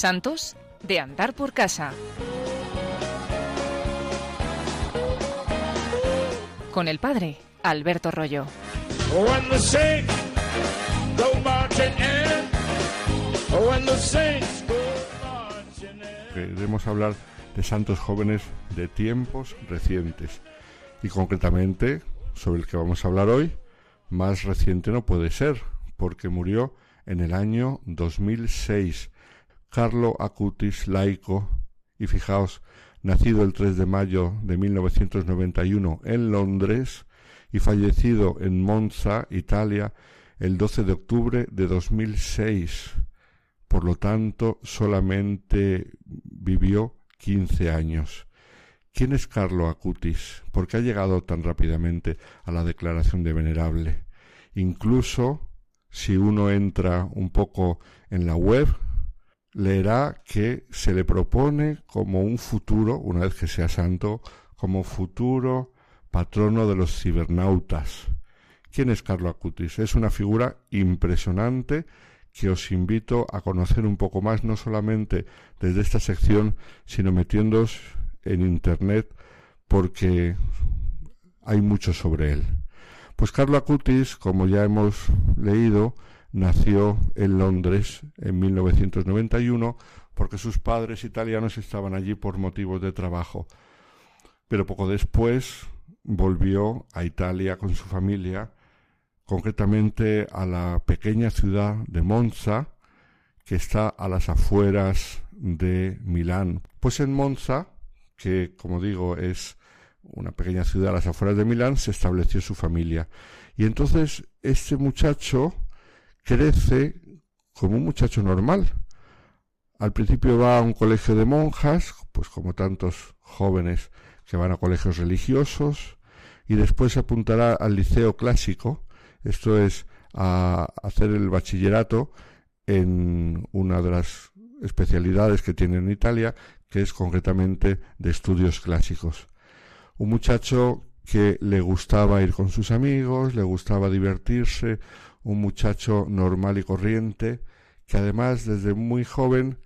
Santos de andar por casa. Con el padre Alberto Rollo. Queremos hablar de santos jóvenes de tiempos recientes y concretamente sobre el que vamos a hablar hoy, más reciente no puede ser, porque murió en el año 2006. Carlo Acutis, laico, y fijaos, nacido el 3 de mayo de 1991 en Londres y fallecido en Monza, Italia, el 12 de octubre de 2006. Por lo tanto, solamente vivió 15 años. ¿Quién es Carlo Acutis? ¿Por qué ha llegado tan rápidamente a la declaración de venerable? Incluso si uno entra un poco en la web, leerá que se le propone como un futuro, una vez que sea santo, como futuro patrono de los cibernautas. ¿Quién es Carlo Acutis? Es una figura impresionante que os invito a conocer un poco más, no solamente desde esta sección, sino metiéndoos en Internet, porque hay mucho sobre él. Pues Carlo Acutis, como ya hemos leído, nació en Londres en 1991 porque sus padres italianos estaban allí por motivos de trabajo. Pero poco después volvió a Italia con su familia, concretamente a la pequeña ciudad de Monza, que está a las afueras de Milán. Pues en Monza, que como digo es una pequeña ciudad a las afueras de Milán, se estableció su familia. Y entonces este muchacho crece como un muchacho normal. Al principio va a un colegio de monjas, pues como tantos jóvenes que van a colegios religiosos, y después se apuntará al liceo clásico, esto es a hacer el bachillerato en una de las especialidades que tiene en Italia, que es concretamente de estudios clásicos. Un muchacho que le gustaba ir con sus amigos, le gustaba divertirse, un muchacho normal y corriente, que además desde muy joven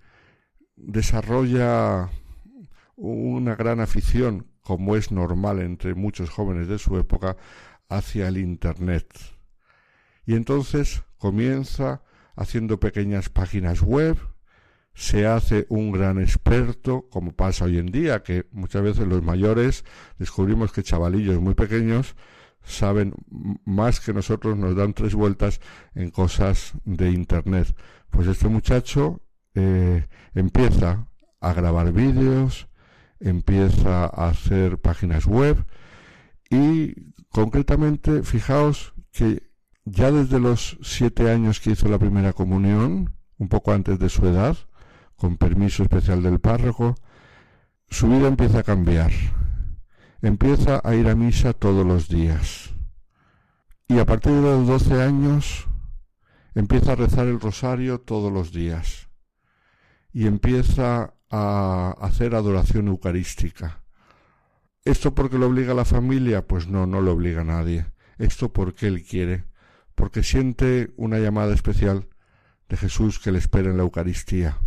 desarrolla una gran afición, como es normal entre muchos jóvenes de su época, hacia el Internet. Y entonces comienza haciendo pequeñas páginas web, se hace un gran experto, como pasa hoy en día, que muchas veces los mayores descubrimos que chavalillos muy pequeños saben más que nosotros, nos dan tres vueltas en cosas de Internet. Pues este muchacho eh, empieza a grabar vídeos, empieza a hacer páginas web y concretamente fijaos que ya desde los siete años que hizo la primera comunión, un poco antes de su edad, con permiso especial del párroco, su vida empieza a cambiar empieza a ir a misa todos los días. Y a partir de los 12 años empieza a rezar el rosario todos los días. Y empieza a hacer adoración eucarística. ¿Esto porque lo obliga la familia? Pues no, no lo obliga a nadie. Esto porque él quiere, porque siente una llamada especial de Jesús que le espera en la Eucaristía.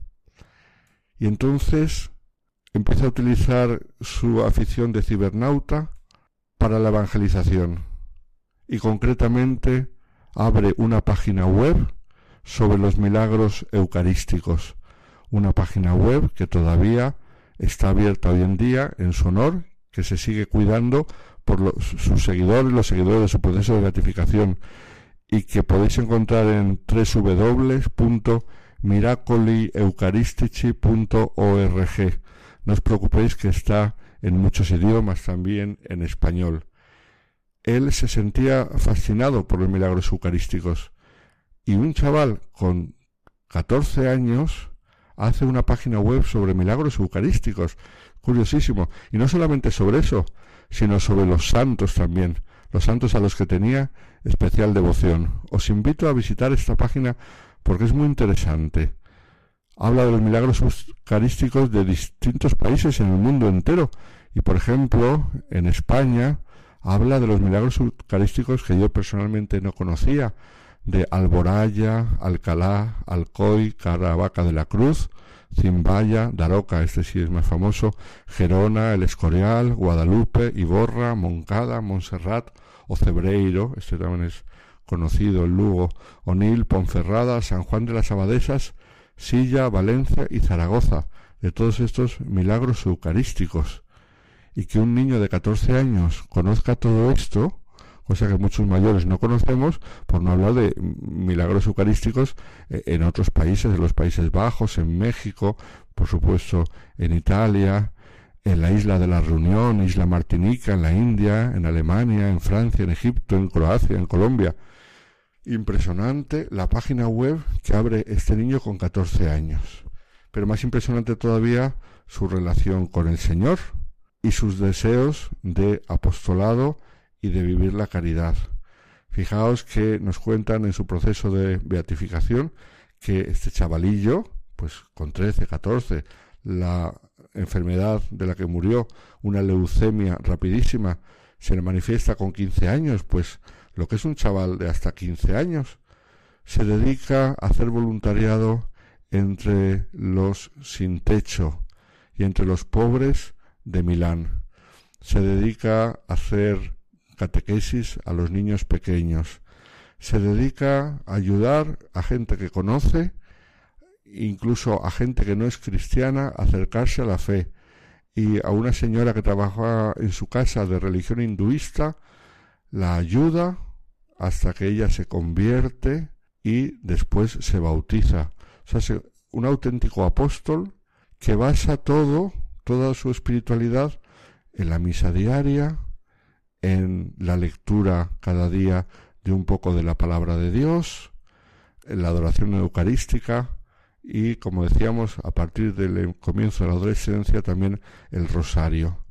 Y entonces empieza a utilizar su afición de cibernauta para la evangelización. Y concretamente abre una página web sobre los milagros eucarísticos, una página web que todavía está abierta hoy en día en su honor, que se sigue cuidando por sus seguidores, los seguidores de su proceso de beatificación y que podéis encontrar en www.miracolieukaristici.org no os preocupéis que está en muchos idiomas, también en español. Él se sentía fascinado por los milagros eucarísticos y un chaval con 14 años hace una página web sobre milagros eucarísticos. Curiosísimo. Y no solamente sobre eso, sino sobre los santos también, los santos a los que tenía especial devoción. Os invito a visitar esta página porque es muy interesante habla de los milagros eucarísticos de distintos países en el mundo entero. Y por ejemplo, en España habla de los milagros eucarísticos que yo personalmente no conocía, de Alboraya, Alcalá, Alcoy, Caravaca de la Cruz, Zimbaya, Daroca, este sí es más famoso, Gerona, El Escorial, Guadalupe, Iborra, Moncada, Montserrat o Cebreiro, este también es conocido, Lugo, Onil, Ponferrada, San Juan de las Abadesas, Silla, Valencia y Zaragoza, de todos estos milagros eucarísticos. Y que un niño de 14 años conozca todo esto, cosa que muchos mayores no conocemos, por no hablar de milagros eucarísticos eh, en otros países, en los Países Bajos, en México, por supuesto en Italia, en la isla de la Reunión, isla Martinica, en la India, en Alemania, en Francia, en Egipto, en Croacia, en Colombia. Impresionante la página web que abre este niño con 14 años. Pero más impresionante todavía su relación con el Señor y sus deseos de apostolado y de vivir la caridad. Fijaos que nos cuentan en su proceso de beatificación que este chavalillo, pues con 13, 14, la enfermedad de la que murió, una leucemia rapidísima, se le manifiesta con 15 años, pues lo que es un chaval de hasta 15 años, se dedica a hacer voluntariado entre los sin techo y entre los pobres de Milán. Se dedica a hacer catequesis a los niños pequeños. Se dedica a ayudar a gente que conoce, incluso a gente que no es cristiana, a acercarse a la fe. Y a una señora que trabaja en su casa de religión hinduista, la ayuda hasta que ella se convierte y después se bautiza. O sea, un auténtico apóstol que basa todo, toda su espiritualidad en la misa diaria, en la lectura cada día de un poco de la palabra de Dios, en la adoración eucarística y, como decíamos, a partir del comienzo de la adolescencia también el rosario.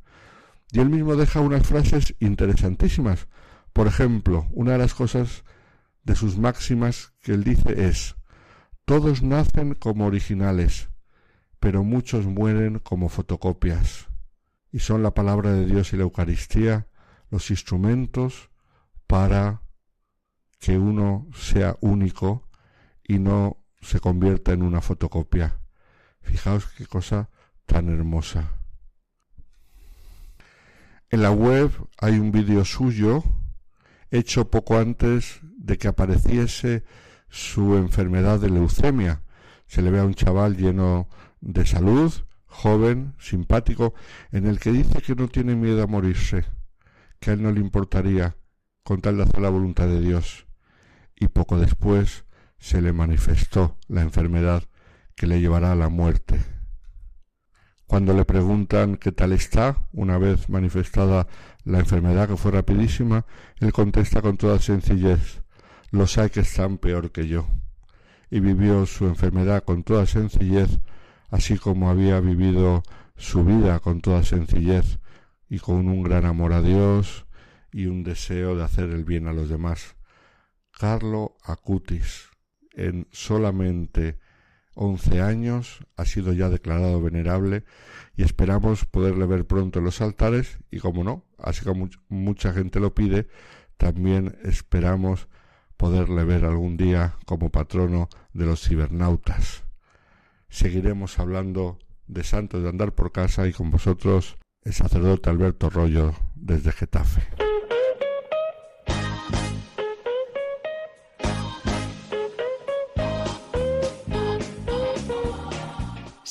Y él mismo deja unas frases interesantísimas. Por ejemplo, una de las cosas de sus máximas que él dice es, todos nacen como originales, pero muchos mueren como fotocopias. Y son la palabra de Dios y la Eucaristía los instrumentos para que uno sea único y no se convierta en una fotocopia. Fijaos qué cosa tan hermosa. En la web hay un vídeo suyo hecho poco antes de que apareciese su enfermedad de leucemia. Se le ve a un chaval lleno de salud, joven, simpático, en el que dice que no tiene miedo a morirse que a él no le importaría con tal de hacer la voluntad de Dios. Y poco después se le manifestó la enfermedad que le llevará a la muerte. Cuando le preguntan qué tal está, una vez manifestada la enfermedad que fue rapidísima, él contesta con toda sencillez, los hay que están peor que yo. Y vivió su enfermedad con toda sencillez, así como había vivido su vida con toda sencillez, y con un gran amor a Dios y un deseo de hacer el bien a los demás. Carlo Acutis, en solamente once años, ha sido ya declarado venerable y esperamos poderle ver pronto en los altares y como no, así como mucha gente lo pide, también esperamos poderle ver algún día como patrono de los cibernautas. Seguiremos hablando de santos de andar por casa y con vosotros el sacerdote Alberto Rollo desde Getafe.